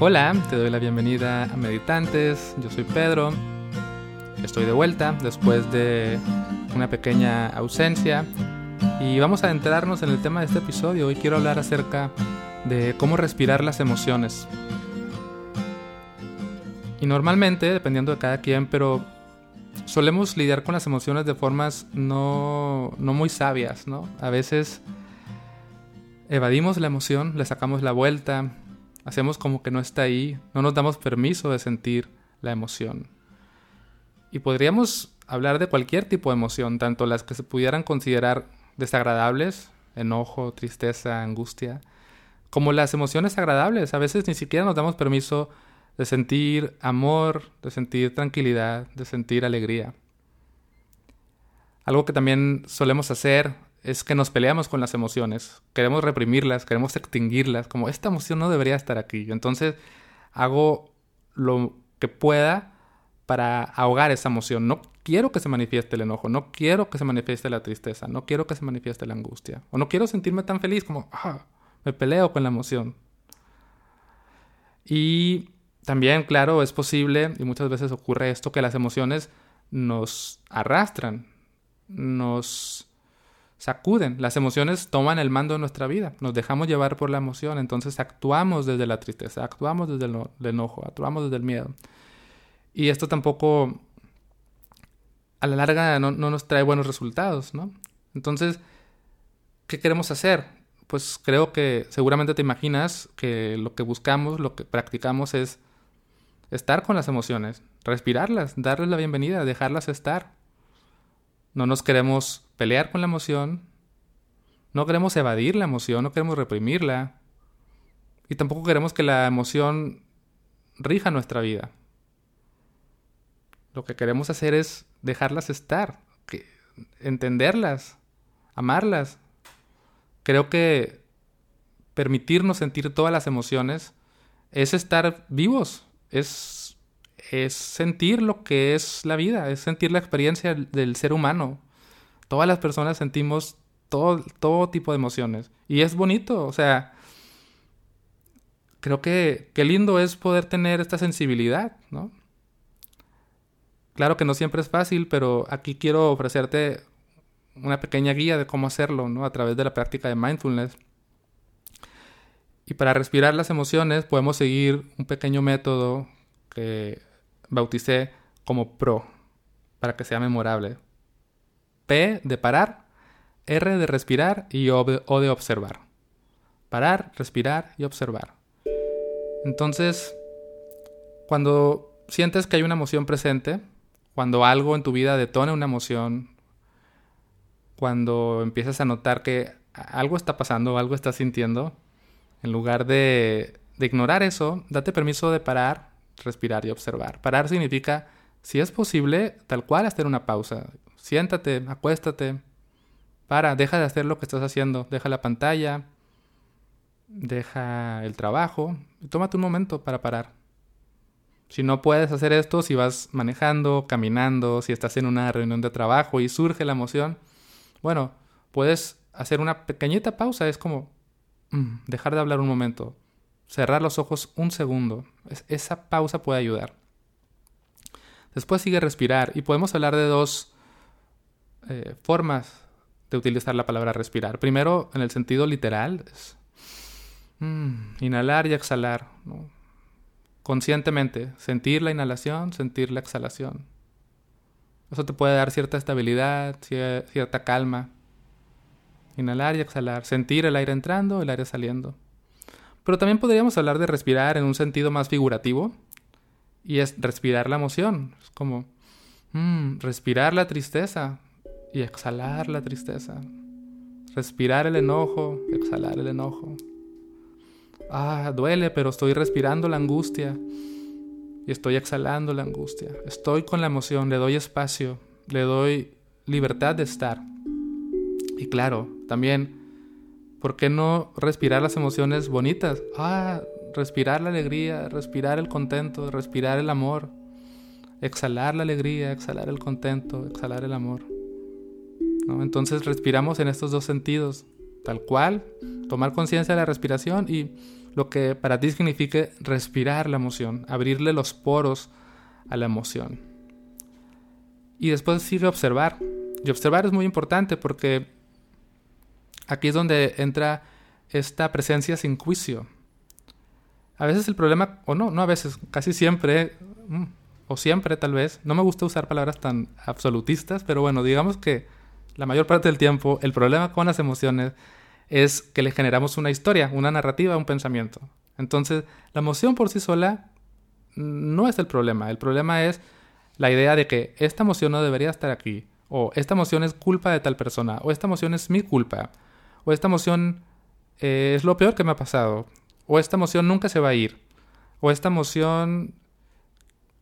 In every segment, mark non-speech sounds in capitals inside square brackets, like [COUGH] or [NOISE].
Hola, te doy la bienvenida a Meditantes, yo soy Pedro, estoy de vuelta después de una pequeña ausencia y vamos a adentrarnos en el tema de este episodio. Hoy quiero hablar acerca de cómo respirar las emociones. Y normalmente, dependiendo de cada quien, pero solemos lidiar con las emociones de formas no, no muy sabias, ¿no? A veces evadimos la emoción, le sacamos la vuelta, hacemos como que no está ahí, no nos damos permiso de sentir la emoción. Y podríamos hablar de cualquier tipo de emoción, tanto las que se pudieran considerar desagradables, enojo, tristeza, angustia, como las emociones agradables. A veces ni siquiera nos damos permiso de sentir amor, de sentir tranquilidad, de sentir alegría. Algo que también solemos hacer es que nos peleamos con las emociones, queremos reprimirlas, queremos extinguirlas, como esta emoción no debería estar aquí. Entonces hago lo que pueda para ahogar esa emoción. No quiero que se manifieste el enojo, no quiero que se manifieste la tristeza, no quiero que se manifieste la angustia, o no quiero sentirme tan feliz como, ah, me peleo con la emoción. Y también, claro, es posible, y muchas veces ocurre esto, que las emociones nos arrastran, nos sacuden. Las emociones toman el mando de nuestra vida. Nos dejamos llevar por la emoción. Entonces actuamos desde la tristeza, actuamos desde el, enojo, actuamos desde el miedo. Y esto tampoco a la larga no, no, nos trae buenos resultados, ¿no? Entonces, ¿qué queremos hacer? Pues creo que seguramente te imaginas que lo que buscamos, lo que practicamos es estar con las emociones, respirarlas, darles la bienvenida, dejarlas estar. No nos queremos pelear con la emoción, no queremos evadir la emoción, no queremos reprimirla y tampoco queremos que la emoción rija nuestra vida. Lo que queremos hacer es dejarlas estar, entenderlas, amarlas. Creo que permitirnos sentir todas las emociones es estar vivos, es, sentir lo que es la vida, es sentir la experiencia del ser humano. Todas las personas sentimos todo, todo tipo de emociones. Y es bonito, o sea, creo que qué lindo es poder tener esta sensibilidad, ¿no? Claro que no siempre es fácil, pero aquí quiero ofrecerte una pequeña guía de cómo hacerlo, ¿no? A través de la práctica de mindfulness. Y para respirar las emociones podemos seguir un pequeño método que bauticé como PRO, para que sea memorable. P de parar, R de respirar y O de, observar. Parar, respirar y observar. Entonces, cuando sientes que hay una emoción presente, cuando algo en tu vida detona una emoción, cuando empiezas a notar que algo está pasando, algo estás sintiendo, en lugar de, de, ignorar eso, date permiso de parar, respirar y observar. Parar significa, si es posible, tal cual hacer una pausa. Siéntate, acuéstate. Para, deja de hacer lo que estás haciendo. Deja la pantalla. Deja el trabajo. Y tómate un momento para parar. Si no puedes hacer esto, si vas manejando, caminando, si estás en una reunión de trabajo y surge la emoción, bueno, puedes hacer una pequeñita pausa. Es como mm, dejar de hablar un momento. Cerrar los ojos un segundo. esa pausa puede ayudar. Después sigue respirar y podemos hablar de dos eh, formas de utilizar la palabra respirar. Primero, en el sentido literal, es mm, inhalar y exhalar. Conscientemente, sentir la inhalación, sentir la exhalación. Eso te puede dar cierta estabilidad, cierta calma. Inhalar y exhalar, sentir el aire entrando, el aire saliendo. Pero también podríamos hablar de respirar en un sentido más figurativo, y es respirar la emoción. Es como mm, respirar la tristeza, y exhalar la tristeza. Respirar el enojo, exhalar el enojo. Ah, duele, pero estoy respirando la angustia y estoy exhalando la angustia. Estoy con la emoción, le doy espacio, le doy libertad de estar. Y claro, también, ¿por qué no respirar las emociones bonitas? Ah, respirar la alegría, respirar el contento, respirar el amor. Exhalar la alegría, exhalar el contento, exhalar el amor. Entonces respiramos en estos dos sentidos, tal cual, tomar conciencia de la respiración y lo que para ti signifique respirar la emoción, abrirle los poros a la emoción. Y después sigue observar. Y observar es muy importante porque aquí es donde entra esta presencia sin juicio. A veces el problema, o no, no a veces, casi siempre, mm, o siempre tal vez, no me gusta usar palabras tan absolutistas, pero bueno, digamos que la mayor parte del tiempo el problema con las emociones es que le generamos una historia, una narrativa, un pensamiento. Entonces, la emoción por sí sola no es el problema. El problema es la idea de que esta emoción no debería estar aquí, o esta emoción es culpa de tal persona, o esta emoción es mi culpa, o esta emoción eh, es lo peor que me ha pasado, o esta emoción nunca se va a ir, o esta emoción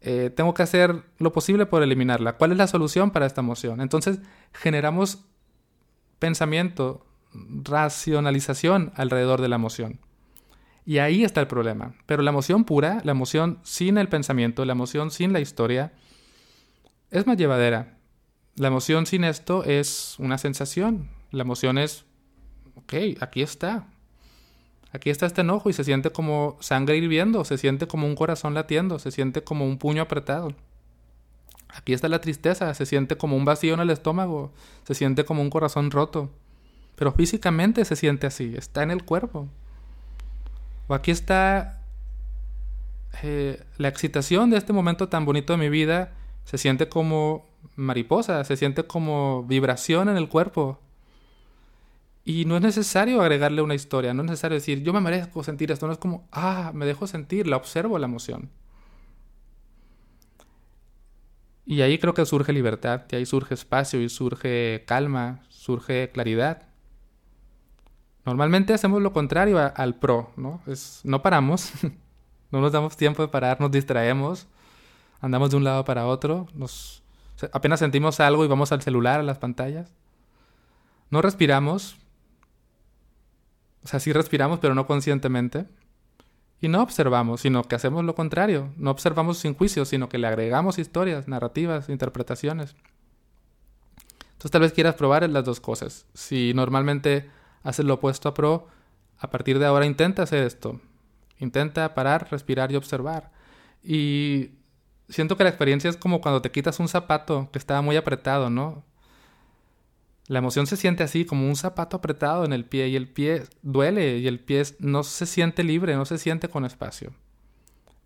eh, tengo que hacer lo posible por eliminarla. ¿Cuál es la solución para esta emoción? Entonces generamos pensamiento, racionalización alrededor de la emoción. Y ahí está el problema. Pero la emoción pura, la emoción sin el pensamiento, la emoción sin la historia, es más llevadera. La emoción sin esto es una sensación. La emoción es, ok, aquí está. Aquí está este enojo y se siente como sangre hirviendo, se siente como un corazón latiendo, se siente como un puño apretado. Aquí está la tristeza, se siente como un vacío en el estómago, se siente como un corazón roto. Pero físicamente se siente así, está en el cuerpo. O aquí está eh, la excitación de este momento tan bonito de mi vida, se siente como mariposa, se siente como vibración en el cuerpo. Y no es necesario agregarle una historia, no es necesario decir, yo me merezco sentir esto, no es como, ah, me dejo sentir, la observo la emoción. Y ahí creo que surge libertad, y ahí surge espacio, y surge calma, surge claridad. Normalmente hacemos lo contrario al pro, ¿no? Es, no paramos, [LAUGHS] no nos damos tiempo de parar, nos distraemos, andamos de un lado para otro, nos, apenas sentimos algo y vamos al celular, a las pantallas. No respiramos, o sea, sí respiramos, pero no conscientemente. Y no observamos, sino que hacemos lo contrario. No observamos sin juicio, sino que le agregamos historias, narrativas, interpretaciones. Entonces tal vez quieras probar las dos cosas. Si normalmente haces lo opuesto a pro, a partir de ahora intenta hacer esto. Intenta parar, respirar y observar. Y siento que la experiencia es como cuando te quitas un zapato que estaba muy apretado, ¿no? La emoción se siente así, como un zapato apretado en el pie y el pie duele y el pie no se siente libre, no se siente con espacio.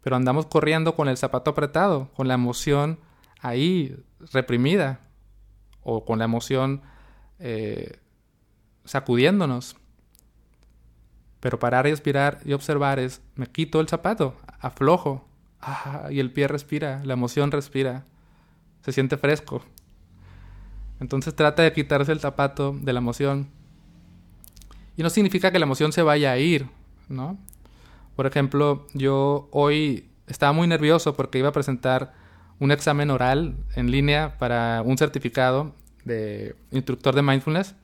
Pero andamos corriendo con el zapato apretado, con la emoción ahí reprimida o con la emoción eh, sacudiéndonos. Pero parar y respirar y observar es, me quito el zapato, aflojo, ah, y el pie respira, la emoción respira, se siente fresco. Entonces trata de quitarse el zapato de la emoción. Y no significa que la emoción se vaya a ir, ¿no? Por ejemplo, yo hoy estaba muy nervioso porque iba a presentar un examen oral en línea para un certificado de instructor de mindfulness.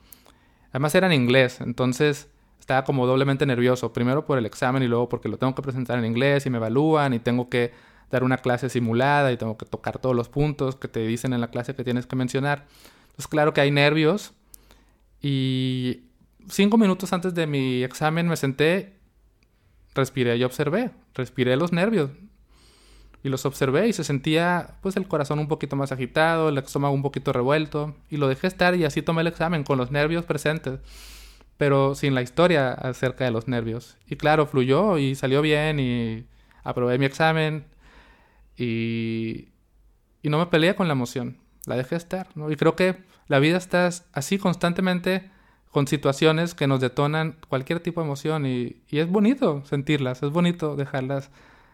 Además era en inglés, entonces estaba como doblemente nervioso. Primero por el examen y luego porque lo tengo que presentar en inglés y me evalúan y tengo que dar una clase simulada y tengo que tocar todos los puntos que te dicen en la clase que tienes que mencionar. Entonces, claro que hay nervios. Y cinco minutos antes de mi examen me senté, respiré y observé. Respiré los nervios. Y los observé y se sentía pues el corazón un poquito más agitado, el estómago un poquito revuelto. Y lo dejé estar y así tomé el examen con los nervios presentes. Pero sin la historia acerca de los nervios. Y claro, fluyó y salió bien y aprobé mi examen. Y, y no me peleé con la emoción la dejé estar, ¿no? Y creo que la vida está así constantemente con situaciones que nos detonan cualquier tipo de emoción y, es bonito sentirlas, es bonito dejarlas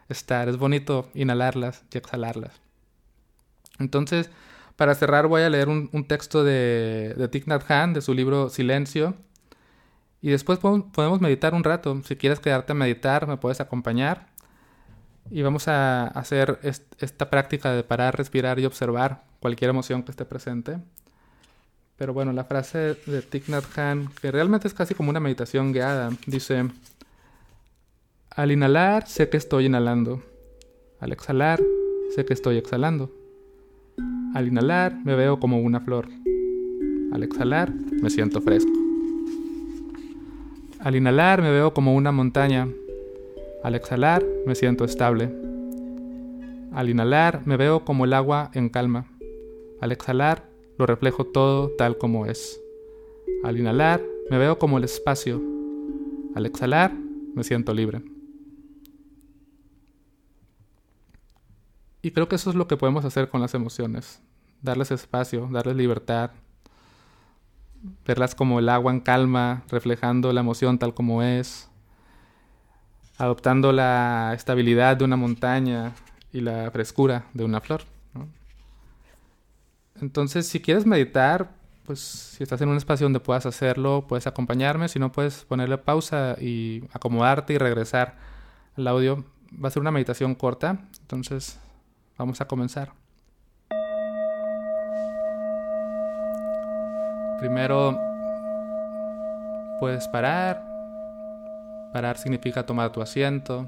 estar, es bonito inhalarlas y exhalarlas. Entonces, para cerrar voy a leer un, texto de, de Thich Nhat de su libro Silencio, y después podemos meditar un rato. Si quieres quedarte a meditar, me puedes acompañar. Y vamos a hacer esta práctica de parar, respirar y observar cualquier emoción que esté presente. Pero bueno, la frase de Thich Nhat Hanh, que realmente es casi como una meditación guiada, dice, al inhalar sé que estoy inhalando, al exhalar sé que estoy exhalando. Al inhalar me veo como una flor, al exhalar me siento fresco. Al inhalar me veo como una montaña, Al exhalar me siento estable. Al inhalar me veo como el agua en calma. Al exhalar lo reflejo todo tal como es. Al inhalar me veo como el espacio. Al exhalar me siento libre. Y creo que eso es lo que podemos hacer con las emociones. Darles espacio, darles libertad. Verlas como el agua en calma, reflejando la emoción tal como es. Adoptando la estabilidad de una montaña y la frescura de una flor. Entonces, si quieres meditar, pues si estás en un espacio donde puedas hacerlo, puedes acompañarme. Si no, puedes ponerle pausa y acomodarte y regresar al audio. Va a ser una meditación corta. Entonces, Vamos a comenzar. Primero puedes parar. Parar significa tomar tu asiento.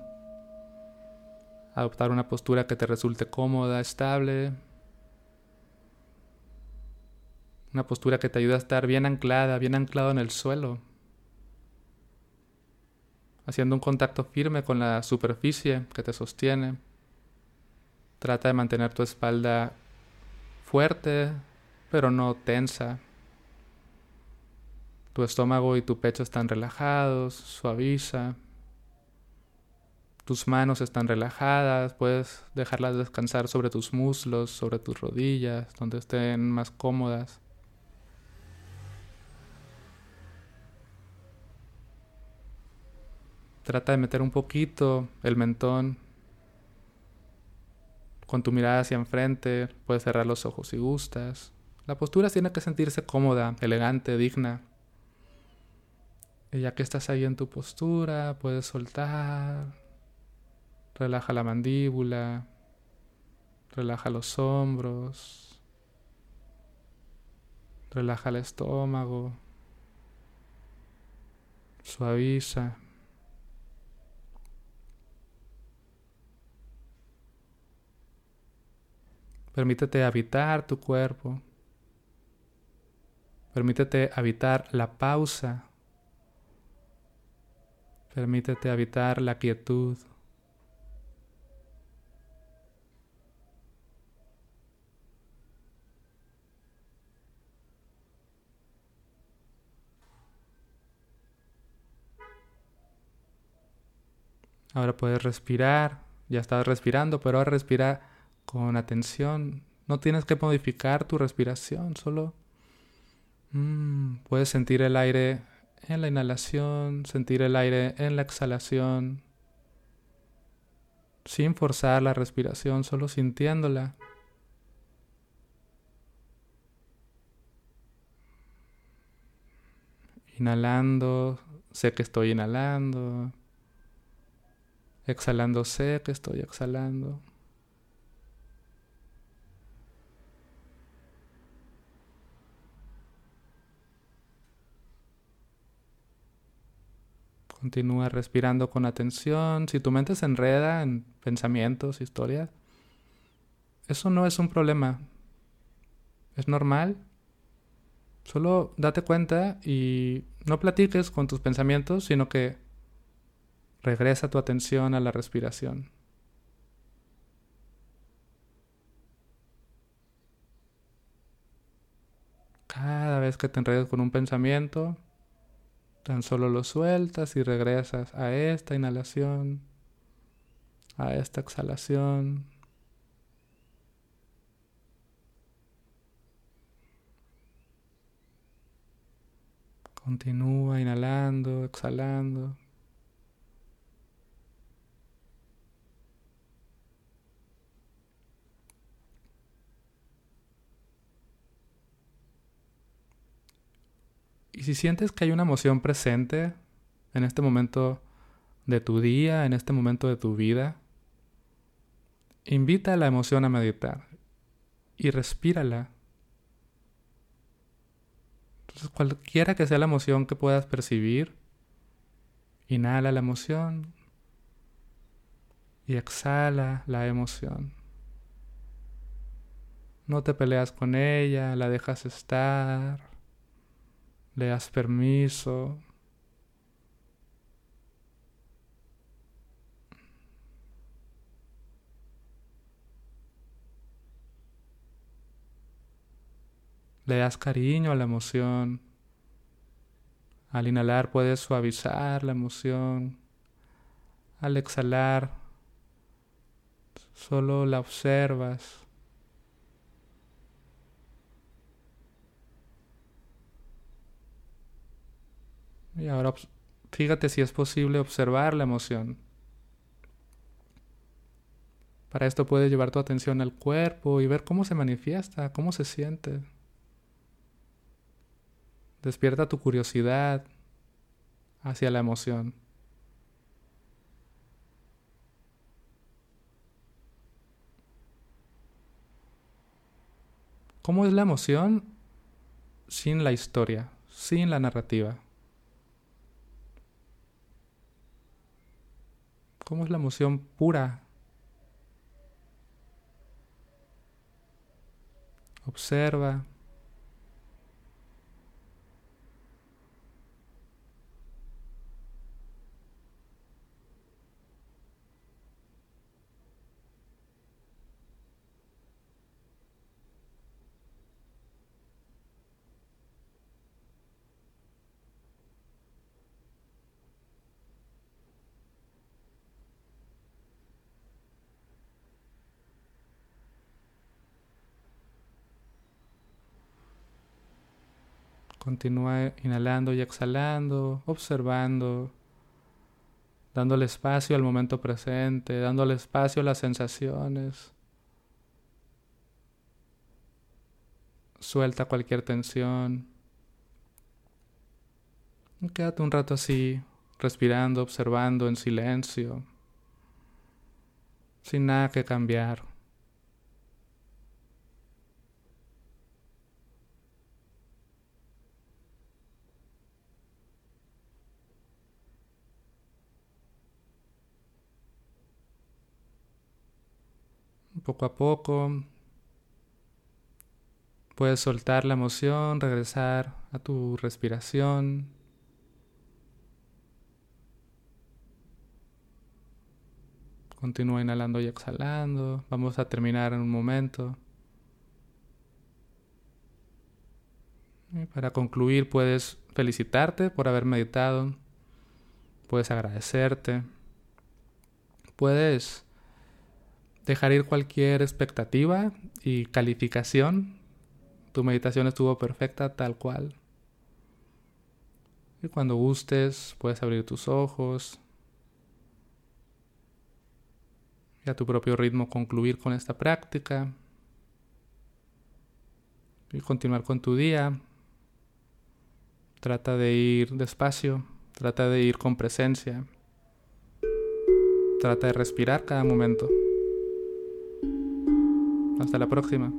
Adoptar una postura que te resulte cómoda, estable. Una postura que te ayude a estar bien anclada, bien anclado en el suelo. Haciendo un contacto firme con la superficie que te sostiene. Trata de mantener tu espalda fuerte, pero no tensa. Tu estómago y tu pecho están relajados, suaviza. Tus manos están relajadas, puedes dejarlas descansar sobre tus muslos, sobre tus rodillas, donde estén más cómodas. Trata de meter un poquito el mentón con tu mirada hacia enfrente, puedes cerrar los ojos si gustas. La postura tiene que sentirse cómoda, elegante, digna. Ya que estás ahí en tu postura, puedes soltar. Relaja la mandíbula. Relaja los hombros. Relaja el estómago. Suaviza. Permítete habitar tu cuerpo. Permítete habitar la pausa. Permítete habitar la quietud. Ahora puedes respirar. Ya estás respirando, pero ahora respira con atención. No tienes que modificar tu respiración, solo mm, puedes sentir el aire en la inhalación, sentir el aire en la exhalación, sin forzar la respiración, solo sintiéndola. Inhalando, sé que estoy inhalando. Exhalando, sé que estoy exhalando. Continúa respirando con atención. Si tu mente se enreda en pensamientos, historias, eso no es un problema. Es normal. Solo date cuenta y no platiques con tus pensamientos, sino que regresa tu atención a la respiración. Cada vez que te enredes con un pensamiento, Tan solo lo sueltas y regresas a esta inhalación, a esta exhalación. Continúa inhalando, exhalando. Y si sientes que hay una emoción presente en este momento de tu día, en este momento de tu vida, invita a la emoción a meditar y respírala. Entonces, cualquiera que sea la emoción que puedas percibir, inhala la emoción y exhala la emoción. No te peleas con ella, la dejas estar le das permiso. Le das cariño a la emoción. Al inhalar puedes suavizar la emoción. Al exhalar solo la observas. Y ahora fíjate si es posible observar la emoción. Para esto puedes llevar tu atención al cuerpo y ver cómo se manifiesta, cómo se siente. Despierta tu curiosidad hacia la emoción. ¿Cómo es la emoción sin la historia, sin la narrativa? ¿Cómo es la emoción pura? Observa. Continúa inhalando y exhalando, observando, dándole espacio al momento presente, dándole espacio a las sensaciones. Suelta cualquier tensión. quédate un rato así, respirando, observando en silencio, sin nada que cambiar. Poco a poco. Puedes soltar la emoción, regresar a tu respiración. Continúa inhalando y exhalando. Vamos a terminar en un momento. Para concluir, puedes felicitarte por haber meditado. Puedes agradecerte. Puedes dejar ir cualquier expectativa y calificación. Tu meditación estuvo perfecta tal cual. Y cuando gustes, puedes abrir tus ojos y a tu propio ritmo concluir con esta práctica y continuar con tu día. Trata de ir despacio, trata de ir con presencia, trata de respirar cada momento. Hasta la próxima.